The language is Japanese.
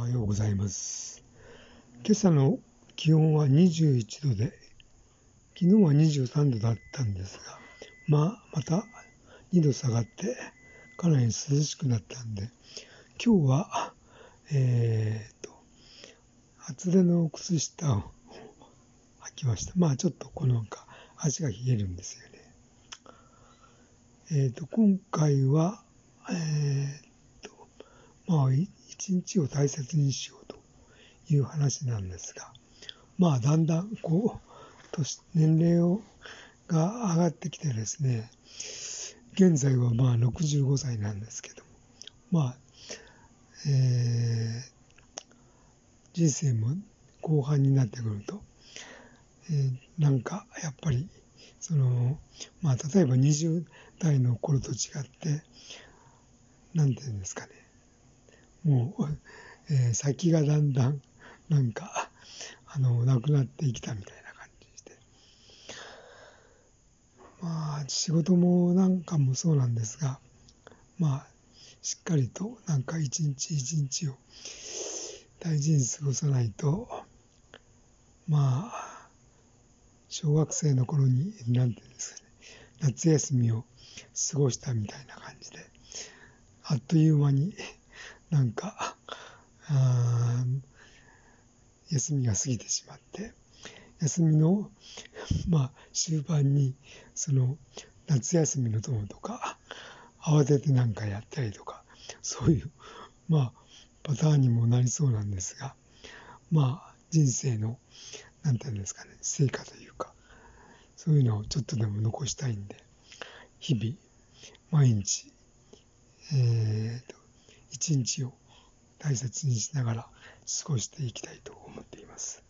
おはようございます。今朝の気温は21度で、昨日は23度だったんですが、まあ、また2度下がって、かなり涼しくなったんで、今日は、えー、と、厚手の靴下を履きました。まあ、ちょっとこのか足が冷えるんですよね。えー、と、今回は、えー、まあ、一日を大切にしようという話なんですが、まあ、だんだん、こう、年、年齢を、が上がってきてですね、現在はまあ65歳なんですけども、まあ、えー人生も後半になってくると、えーなんかやっぱり、その、まあ、例えば20代の頃と違って、なんていうんですかね、もう、えー先がだんだん、なんか、あの、なくなってきたみたいな感じで。まあ、仕事もなんかもそうなんですが、まあ、しっかりとなんか一日一日を大事に過ごさないと、まあ、小学生の頃に、なんていうんですかね、夏休みを過ごしたみたいな感じで、あっという間になんか、あ休みが過ぎてしまって、休みの、まあ、終盤に、その、夏休みの友とか、慌ててなんかやったりとか、そういう、まあ、パターンにもなりそうなんですが、まあ、人生の、なんていうんですかね、成果というか、そういうのをちょっとでも残したいんで、日々、毎日、えー、一日を大切にしながら過ごしていきたいと思っています。